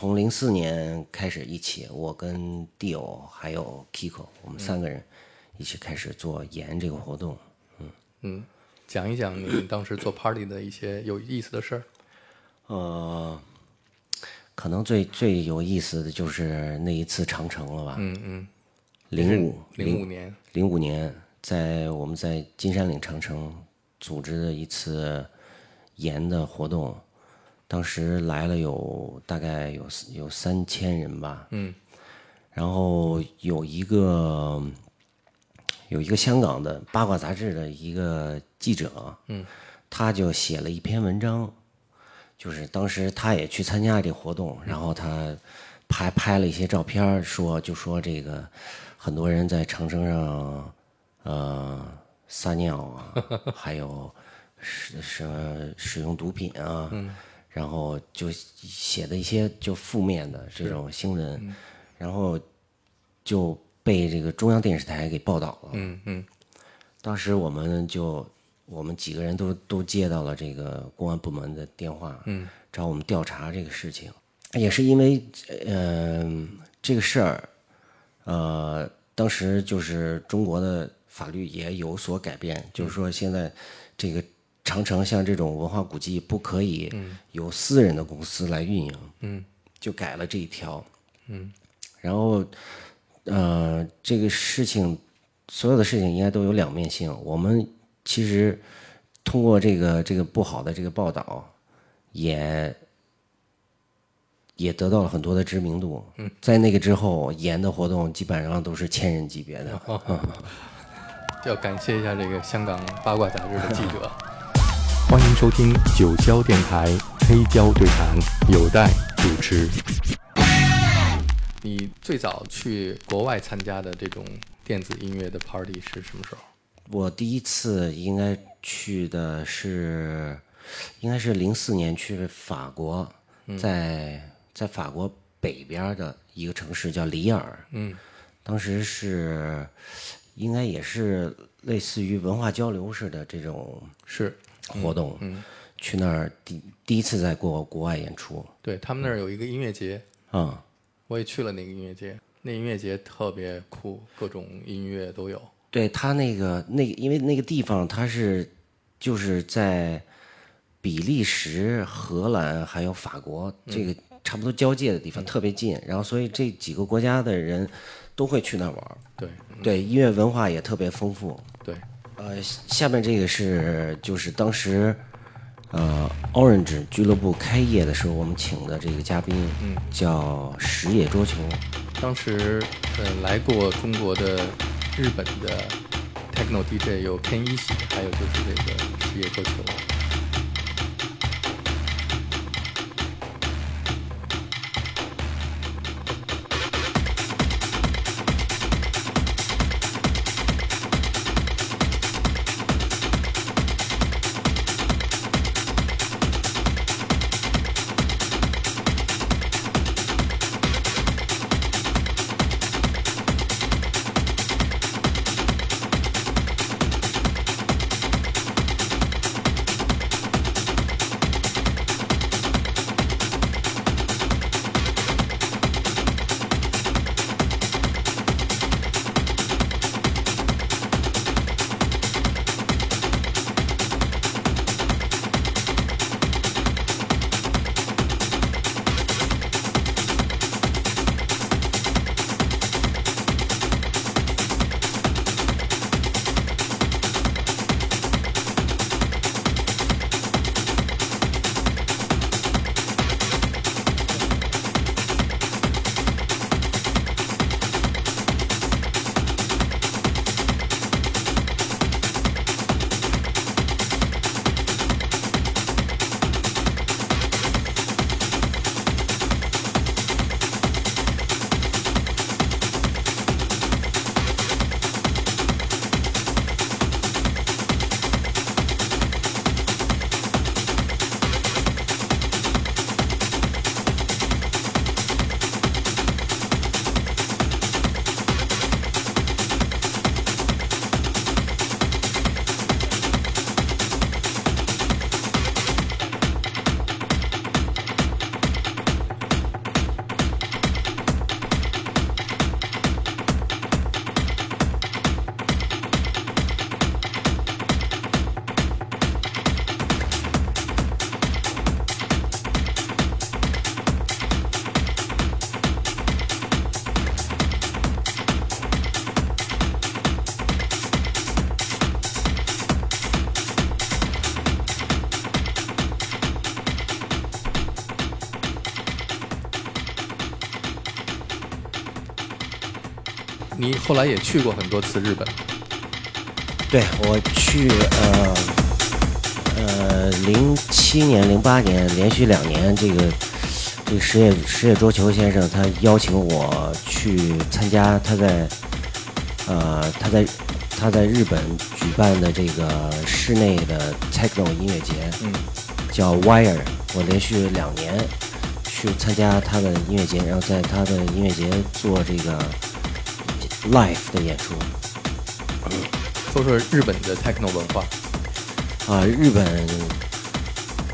从零四年开始一起，我跟 Dio 还有 Kiko，我们三个人一起开始做盐这个活动。嗯嗯，讲一讲你当时做 party 的一些有意思的事儿。呃，可能最最有意思的就是那一次长城了吧？嗯嗯，零五零五年，零五年，在我们在金山岭长城组织的一次盐的活动，当时来了有大概有有三千人吧。嗯，然后有一个有一个香港的八卦杂志的一个记者，嗯，他就写了一篇文章，就是当时他也去参加这活动，然后他拍拍了一些照片儿，说就说这个很多人在长城上呃撒尿啊，还有使使使用毒品啊，然后就写的一些就负面的这种新闻，然后就被这个中央电视台给报道了。嗯嗯当时我们就我们几个人都都接到了这个公安部门的电话，嗯，找我们调查这个事情，也是因为呃这个事儿，呃，当时就是中国的法律也有所改变，就是说现在这个长城像这种文化古迹不可以由私人的公司来运营，嗯就改了这一条。嗯然后，呃，这个事情，所有的事情应该都有两面性。我们其实通过这个这个不好的这个报道，也也得到了很多的知名度。嗯，在那个之后，盐的活动基本上都是千人级别的。要感谢一下这个香港八卦杂志的记者。欢迎收听九霄电台黑胶对谈，有待主持。你最早去国外参加的这种电子音乐的 party 是什么时候？我第一次应该去的是，应该是零四年去法国，在在法国北边的一个城市叫里尔。嗯当时是应该也是类似于文化交流似的这种是，活动，嗯，去那儿第第一次在国国外演出，对他们那儿有一个音乐节，嗯，我也去了那个音乐节，那音乐节特别酷，各种音乐都有。对他那个那个，因为那个地方它是就是在比利时、荷兰还有法国这个差不多交界的地方，特别近，然后所以这几个国家的人都会去那儿玩儿。对对，音乐文化也特别丰富。对，呃，下面这个是就是当时呃 Orange 俱乐部开业的时候，我们请的这个嘉宾，嗯，叫石野桌球。当时呃来过中国的日本的 techno DJ 有 Ken 一喜，还有就是这个石野桌球。后来也去过很多次日本，对我去呃呃零七年、零八年连续两年，这个这个石野石野桌球先生他邀请我去参加他在呃他在他在日本举办的这个室内的 techno 音乐节，叫 Wire，我连续两年去参加他的音乐节，然后在他的音乐节做这个 live 的演出。说说日本的 techno 文化。啊，日本，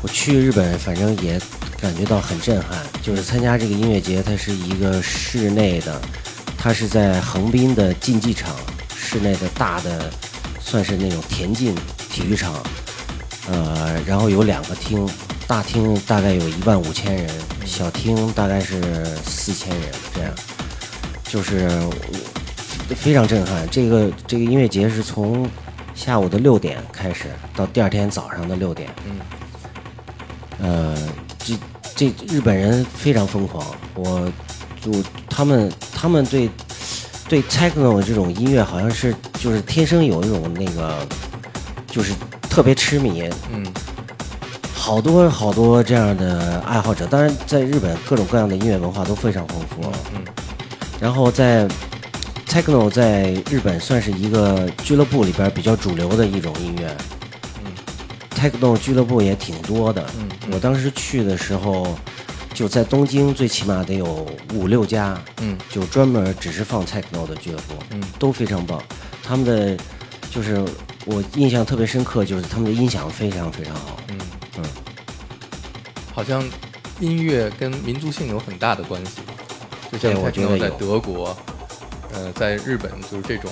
我去日本，反正也感觉到很震撼。就是参加这个音乐节，它是一个室内的，它是在横滨的竞技场室内的大的，算是那种田径体育场。呃，然后有两个厅，大厅大概有一万五千人，小厅大概是四千人，这样，就是非常震撼。这个这个音乐节是从下午的六点开始，到第二天早上的六点。嗯呃，这这日本人非常疯狂，我就他们他们对对 techno 这种音乐好像是就是天生有一种那个就是特别痴迷，嗯好多好多这样的爱好者。当然，在日本各种各样的音乐文化都非常丰富。嗯然后在 techno 在日本算是一个俱乐部里边比较主流的一种音乐。嗯 techno 俱乐部也挺多的。嗯我当时去的时候，就在东京，最起码得有五六家，嗯就专门只是放 techno 的俱乐部，嗯都非常棒。他们的就是我印象特别深刻，就是他们的音响非常非常好。嗯嗯，好像音乐跟民族性有很大的关系，就像我觉得 techno 在德国，呃，在日本就是这种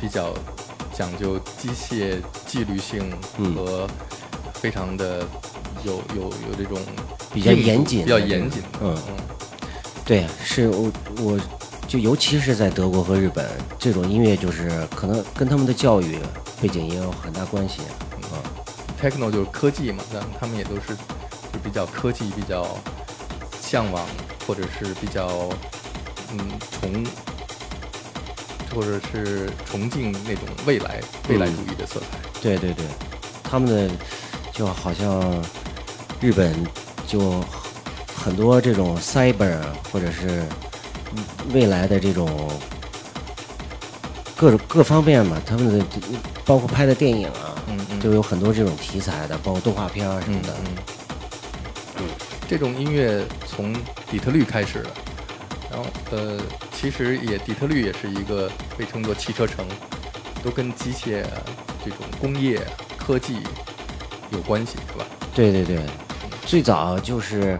比较讲究机械纪律性嗯。和非常的有有有这种比较严谨比较严谨的，嗯。嗯。对，是我我就尤其是在德国和日本，这种音乐就是可能跟他们的教育背景也有很大关系。啊，techno 就是科技嘛，但他们也都是就比较科技、比较向往，或者是比较嗯崇，或者是崇敬那种未来未来主义的色彩。对对对，他们的就好像日本就很多这种 cyber 啊或者是未来的这种各种各方面嘛，他们的包括拍的电影啊，嗯嗯就有很多这种题材的，包括动画片啊什么的。嗯，这种音乐从底特律开始的，然后呃，其实也底特律也是一个被称作汽车城，都跟机械啊这种工业科技有关系，是吧？对对对，最早就是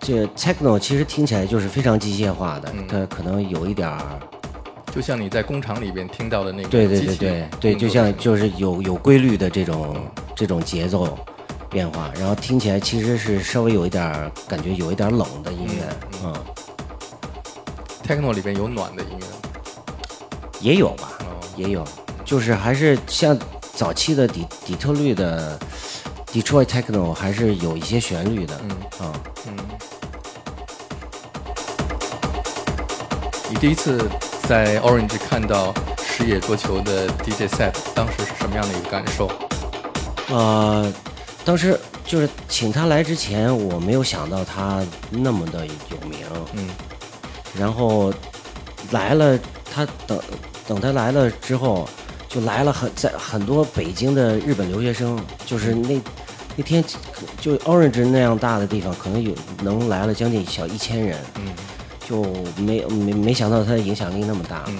这 techno 其实听起来就是非常机械化的，嗯。它可能有一点儿，就像你在工厂里边听到的那个对对对对。对，就像就是有有规律的这种这种节奏变化，然后听起来其实是稍微有一点儿感觉有一点儿冷的音乐，嗯。嗯，techno 里边有暖的音乐吗也有吧，哦，也有，就是还是像早期的底底特律的 Detroit techno 还是有一些旋律的，嗯啊。嗯。你第一次在 Orange 看到矢野桌球的 DJ set，当时是什么样的一个感受？呃，当时就是请他来之前，我没有想到他那么的有名。嗯然后来了，他等等他来了之后，就来了很在很多北京的日本留学生，就是那那天就 Orange 那样大的地方，可能有能来了将近小一千人，嗯就没没没想到他的影响力那么大。嗯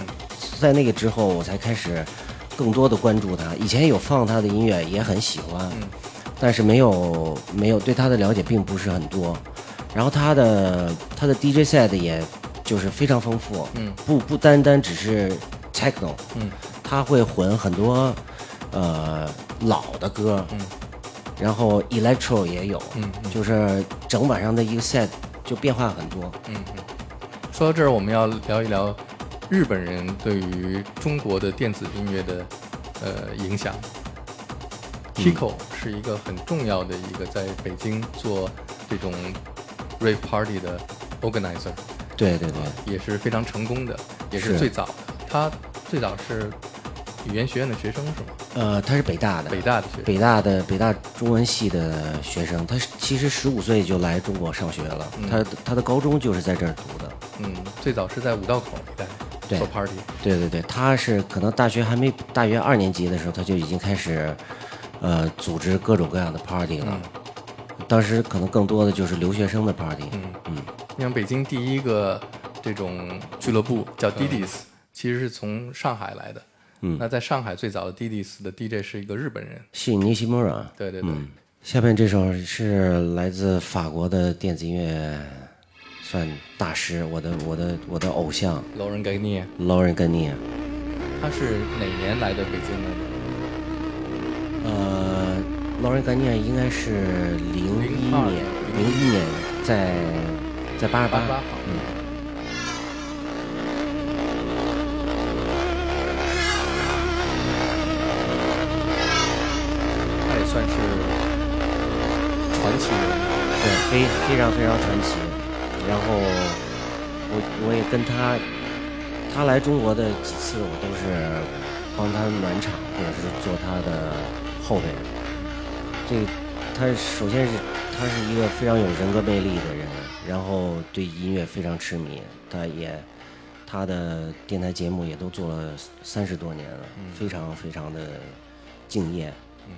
在那个之后，我才开始更多的关注他。以前有放他的音乐，也很喜欢，嗯但是没有没有对他的了解并不是很多。然后他的他的 DJ set 也就是非常丰富，嗯。不不单单只是 techno，嗯。他会混很多呃老的歌，嗯。然后 electro 也有，嗯嗯。就是整晚上的一个 set 就变化很多。嗯嗯。说到这儿，我们要聊一聊日本人对于中国的电子音乐的呃影响。Kiko 是一个很重要的一个在北京做这种 rave party 的 organizer，对对对，也是非常成功的，也是是最早的。他最早是语言学院的学生是吗？呃，他是北大的，北大的学生。北大的北大中文系的学生，他其实十五岁就来中国上学了，他他的高中就是在这儿读的。嗯，最早是在五道口一带对做 party。对对对，他是可能大学还没大学二年级的时候，他就已经开始，呃，组织各种各样的 party 了。当时可能更多的就是留学生的 party。像北京第一个这种俱乐部叫 Didis，、其实是从上海来的。嗯那在上海最早的 Didis 的 DJ 是一个日本人。是尼西莫拉。对对对，嗯，下面这首是来自法国的电子音乐，算大师，我的我的我的偶像 Lauren Garnier，Lauren g a n i e 他是哪年来的北京的呢？呃 a n i e 应该是零一年，零一年在在八十八。嗯。他也算是传奇人物。对，非非常非常传奇。然后我我也跟他，他来中国的几次，我都是帮他暖场，或者是做他的后辈。这他首先是他是一个非常有人格魅力的人，然后对音乐非常痴迷，他也他的电台节目也都做了三十多年了，非常非常的敬业。这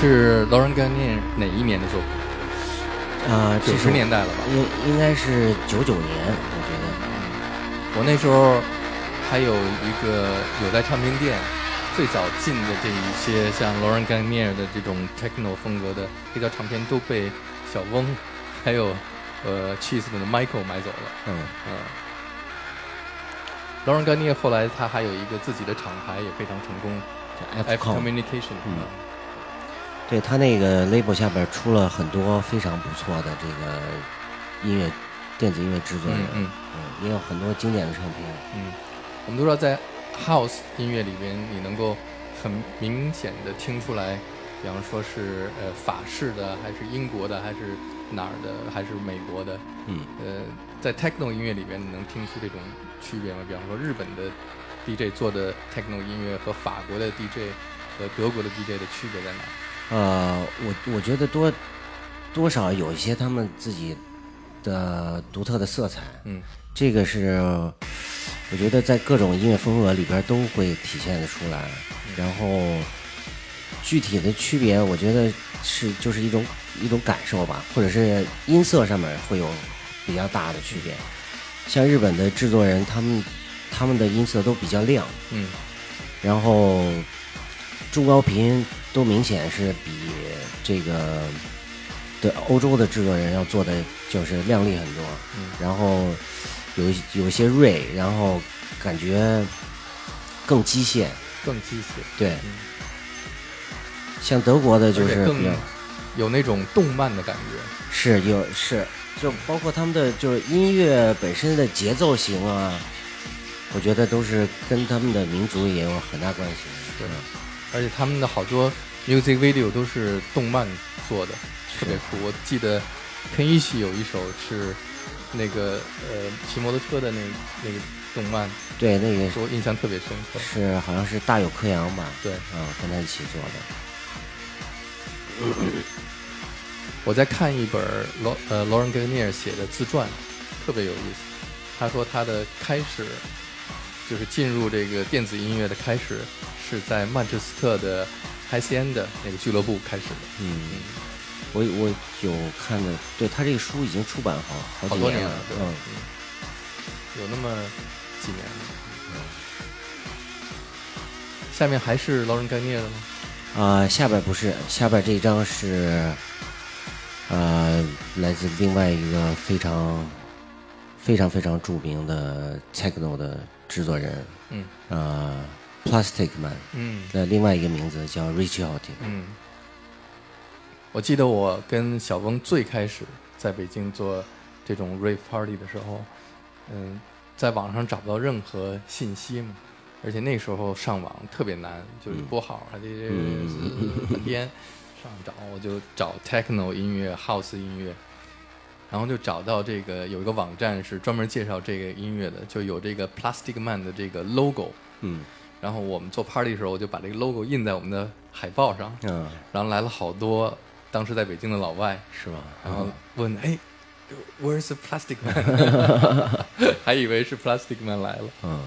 是 Lauren Garnier 哪一年的作品？啊，这九十年代了吧？应应该是九九年，我觉得。我那时候还有一个有在唱片店，最早进的这一些像 Lauren Garnier 的这种 techno 风格的黑胶唱片都被小翁 还有呃 Cheese 的 Michael 买走了。嗯，嗯，Lauren Garnier 后来他还有一个自己的厂牌也非常成功叫，F Communication。嗯对他那个 label 下边出了很多非常不错的这个音乐电子音乐制作人，嗯也有很多经典的唱片。嗯，我们都知道在 House 音乐里边，你能够很明显的听出来比方说是呃法式的，还是英国的，还是哪儿的，还是美国的？嗯，呃，在 techno 音乐里边，你能听出这种区别吗？比方说日本的 DJ 做的 techno 音乐和法国的 DJ 和德国的 DJ 的区别在哪儿？呃，我我觉得多多少有一些他们自己的独特的色彩，嗯这个是我觉得在各种音乐风格里边都会体现的出来。然后具体的区别，我觉得是就是一种一种感受吧，或者是音色上面会有比较大的区别。像日本的制作人，他们他们的音色都比较亮，嗯然后中高频都明显是比这个对欧洲的制作人要做的就是亮丽很多，嗯。然后有一有一些锐，然后感觉更机械，更机械，对，嗯。像德国的就是更有那种动漫的感觉。是有是就包括他们的就是音乐本身的节奏型啊，我觉得都是跟他们的民族也有很大关系。对，而且他们的好多 music video 都是动漫做的，特别酷。我记得 Ken i s h i 有一首是那个呃骑摩托车的那那个动漫，对，那个给我印象特别深刻。是好像是大有克洋吧？对，嗯，跟他一起做的。我在看一本罗呃 Lauren Garnier 写的自传，特别有意思。他说他的开始就是进入这个电子音乐的开始是在曼彻斯特的 High End 那个俱乐部开始的。嗯，我我有看的，对他这个书已经出版好好多年了，，对，嗯，嗯，有那么几年了。下面还是劳伦盖涅的吗？啊、下边不是，下边这一张是，呃，来自另外一个非常非常非常著名的 techno 的制作人，嗯。呃，Plastic Man 嗯的另外一个名字叫 Richie Houghton。嗯。我记得我跟小翁最开始在北京做这种 rave party 的时候，嗯，在网上找不到任何信息嘛，而且那时候上网特别难，就是拨号还得半天上找，我就找 techno 音乐、house 音乐，然后就找到这个有一个网站是专门介绍这个音乐的，就有这个 Plastic Man 的这个 logo，嗯然后我们做 party 的时候，我就把这个 logo 印在我们的海报上，嗯，然后来了好多当时在北京的老外，是吗？然后问哎，Where's the Plastic Man？还以为是 Plastic Man 来了。嗯，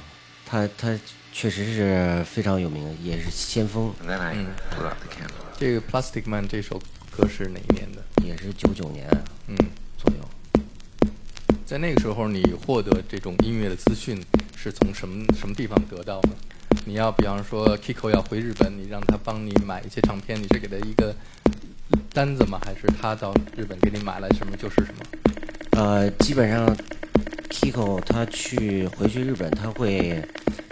他他确实是非常有名，也是先锋 Mm. candle. 这个 Plastic Man 这首歌是哪一年的？也是九九年嗯，左右。在那个时候，你获得这种音乐的资讯是从什么什么地方得到的？你要比方说 Kiko 要回日本，你让他帮你买一些唱片，你是给他一个单子吗？还是他到日本给你买了什么就是什么？呃，基本上 Kiko 他去回去日本，他会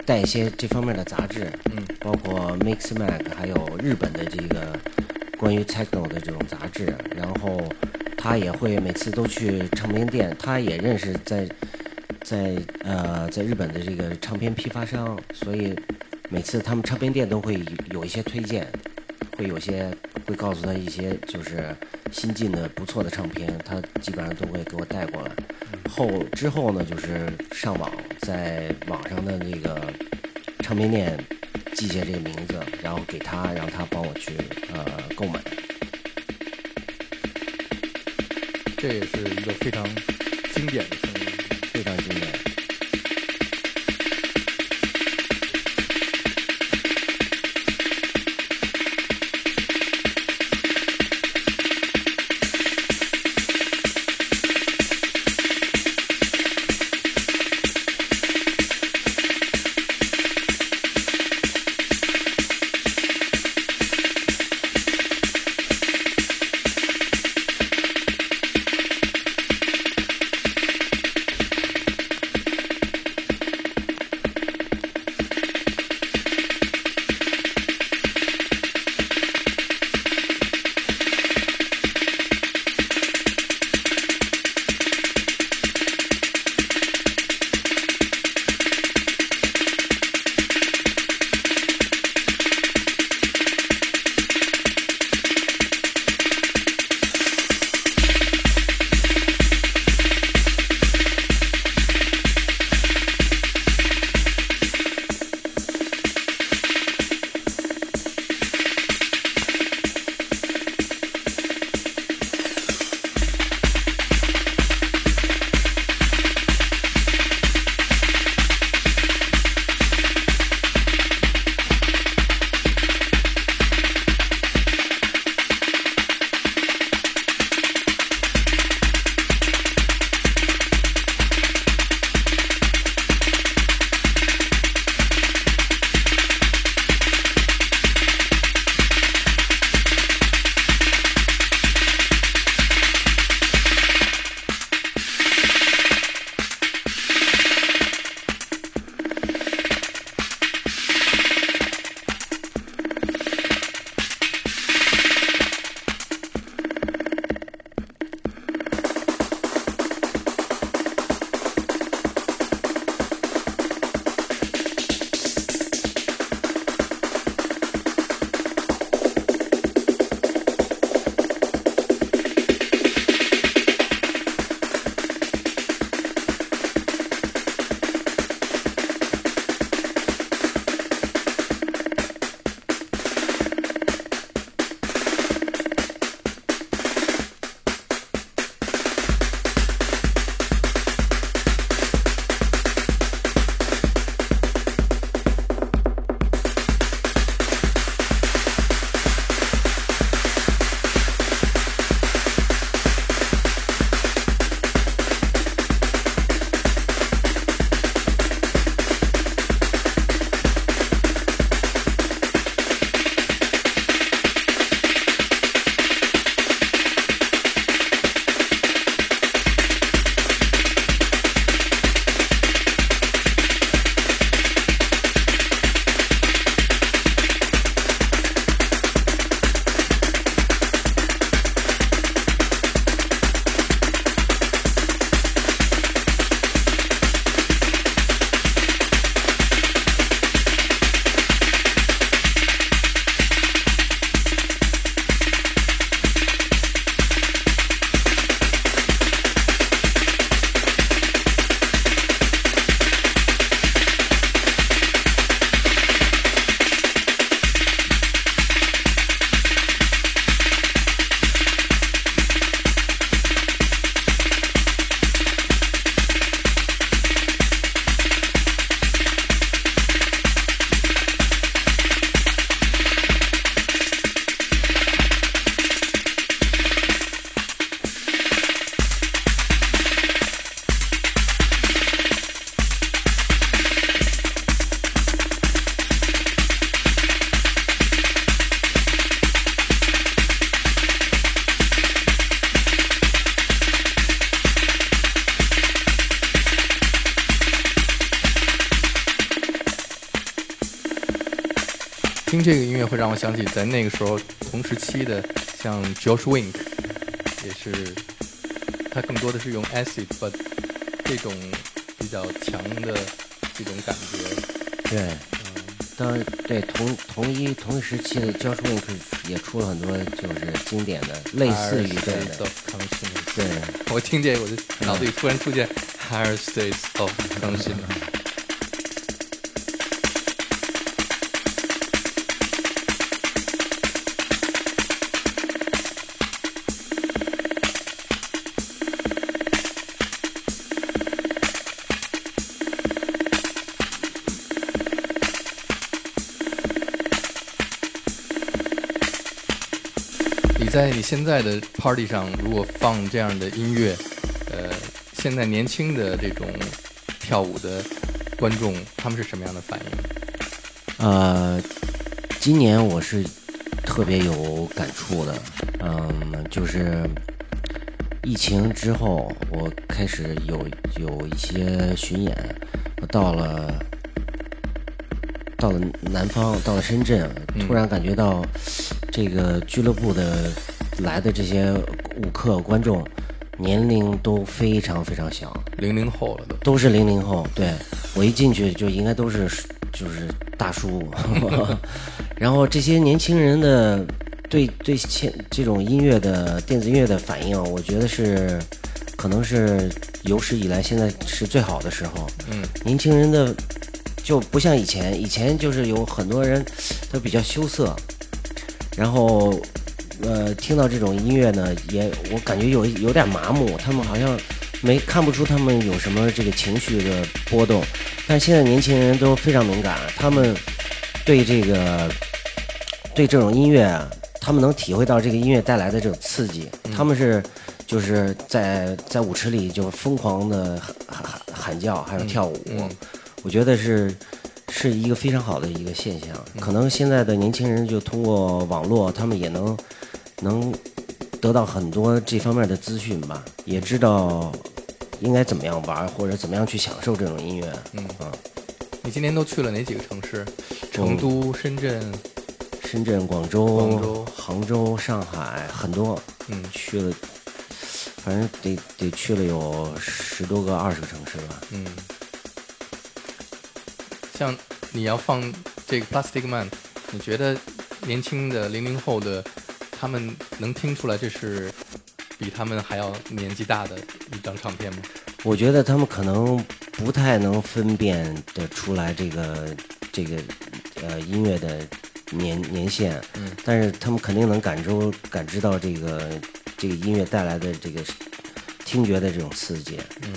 带一些这方面的杂志，嗯包括 Mix Mag，还有日本的这个关于 techno 的这种杂志。然后他也会每次都去唱片店，他也认识在在呃在日本的这个唱片批发商，所以每次他们唱片店都会有一些推荐，会有些会告诉他一些就是新进的不错的唱片，他基本上都会给我带过来。后之后呢，就是上网，在网上的那个唱片店记下这个名字，然后给他，让他帮我去呃购买。这也是一个非常经典的非常经典。听这个音乐会让我想起在那个时候同时期的，像 Josh Wink，也是，他更多的是用 acid，but 这种比较强的这种感觉。对，嗯当对同同一同一时期的 Josh Wink 也出了很多就是经典的类似于这样 Higher States 的，of Consciousness。对。我听这个我就脑子里突然出现 Higher States of Consciousness。在你现在的 party 上，如果放这样的音乐，呃，现在年轻的这种跳舞的观众，他们是什么样的反应？呃，今年我是特别有感触的，嗯，就是疫情之后，我开始有有一些巡演，我到了到了南方，到了深圳，突然感觉到这个俱乐部的来的这些舞客观众年龄都非常非常小，零零后了都。都是零零后，对我一进去就应该都是就是大叔，然后这些年轻人的对对现这种音乐的电子音乐的反应，我觉得是可能是有史以来现在是最好的时候。嗯，年轻人的就不像以前，以前就是有很多人都比较羞涩，然后呃听到这种音乐呢，也我感觉有有点麻木，他们好像没看不出他们有什么这个情绪的波动，但现在年轻人都非常敏感，他们对这个对这种音乐啊，他们能体会到这个音乐带来的这种刺激，他们是就是在在舞池里就疯狂的喊喊喊叫，还有跳舞，我觉得是是一个非常好的一个现象。可能现在的年轻人就通过网络，他们也能能得到很多这方面的资讯吧，也知道应该怎么样玩，或者怎么样去享受这种音乐。嗯啊，你今年都去了哪几个城市？成都、深圳。深圳、广州、广州杭州、上海很多，嗯去了，反正得得去了有十多个、二十个城市吧。嗯，像你要放这个 Plastic Man，你觉得年轻的零零后的他们能听出来这是比他们还要年纪大的一张唱片吗？我觉得他们可能不太能分辨得出来这个这个呃音乐的年年限，嗯，但是他们肯定能感受感知到这个这个音乐带来的这个听觉的这种刺激。嗯，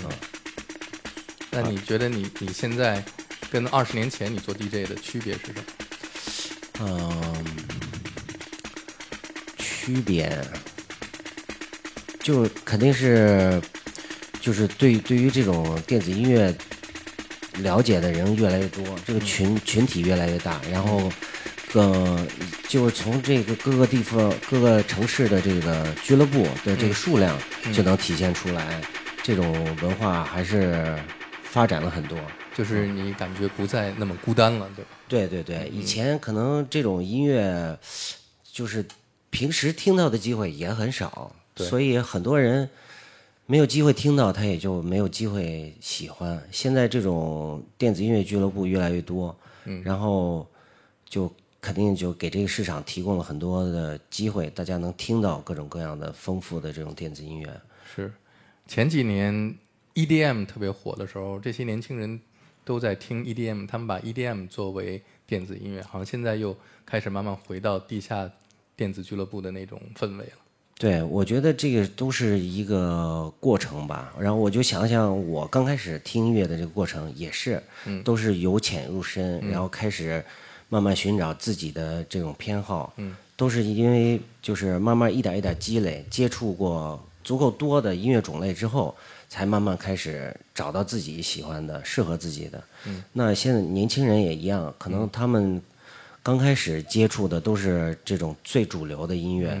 那你觉得你你现在跟二十年前你做 DJ 的区别是什么？嗯，区别。就肯定是，就是对对于这种电子音乐了解的人越来越多，这个群群体越来越大，然后，呃，就是从这个各个地方、各个城市的这个俱乐部的这个数量，就能体现出来，这种文化还是发展了很多。就是你感觉不再那么孤单了，对吧？对对对，以前可能这种音乐就是平时听到的机会也很少，对所以很多人没有机会听到，他也就没有机会喜欢。现在这种电子音乐俱乐部越来越多，嗯然后就肯定就给这个市场提供了很多的机会，大家能听到各种各样的丰富的这种电子音乐。是，前几年 EDM 特别火的时候，这些年轻人都在听 EDM，他们把 EDM 作为电子音乐，好像现在又开始慢慢回到地下电子俱乐部的那种氛围了。对，我觉得这个都是一个过程吧。然后我就想想，我刚开始听音乐的这个过程也是，都是由浅入深，然后开始慢慢寻找自己的这种偏好。嗯，都是因为就是慢慢一点一点积累，接触过足够多的音乐种类之后，才慢慢开始找到自己喜欢的、适合自己的。嗯，那现在年轻人也一样，可能他们刚开始接触的都是这种最主流的音乐。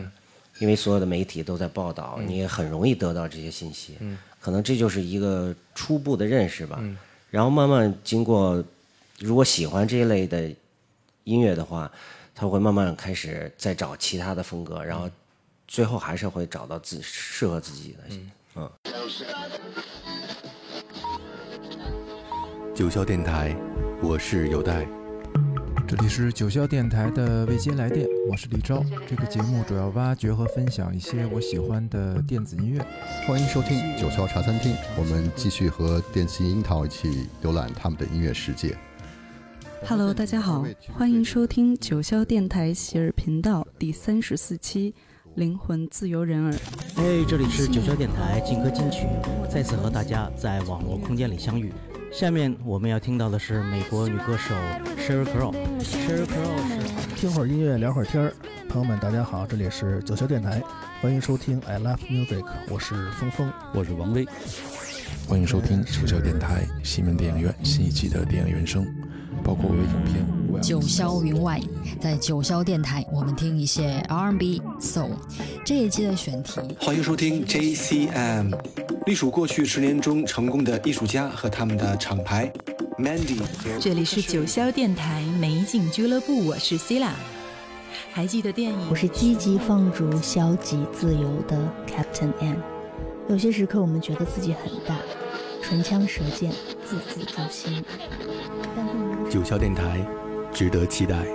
因为所有的媒体都在报道，你也很容易得到这些信息。嗯可能这就是一个初步的认识吧。然后慢慢经过，如果喜欢这一类的音乐的话，他会慢慢开始再找其他的风格，然后最后还是会找到自适合自己的。嗯，九霄电台，我是有代。这里是九霄电台的未接来电，我是李昭。这个节目主要挖掘和分享一些我喜欢的电子音乐。欢迎收听九霄茶餐厅，我们继续和电信樱桃一起浏览他们的音乐世界。Hello，大家好，欢迎收听九霄电台喜儿频道第三十四期《灵魂自由人儿》。哎，这里是九霄电台劲歌金曲，再次和大家在网络空间里相遇。下面我们要听到的是美国女歌手 Sheryl Crow。Sheryl Crow 是听会儿音乐，聊会儿天儿。朋友们，大家好，这里是九霄电台，欢迎收听 I Love Music，我是峰峰，我是王威。欢迎收听九霄电台西门电影院新一季的电影原声，包括我的影片。九霄云外，在九霄电台，我们听一些 R&B、Soul。这一期的选题，欢迎收听 JCM，隶属过去十年中成功的艺术家和他们的厂牌 Mandy。这里是九霄电台美景俱乐部，我是 Sila。还记得电影？我是积极放逐、消极自由的 Captain M。有些时刻，我们觉得自己很大，唇枪舌剑，字字诛心。九霄电台，值得期待。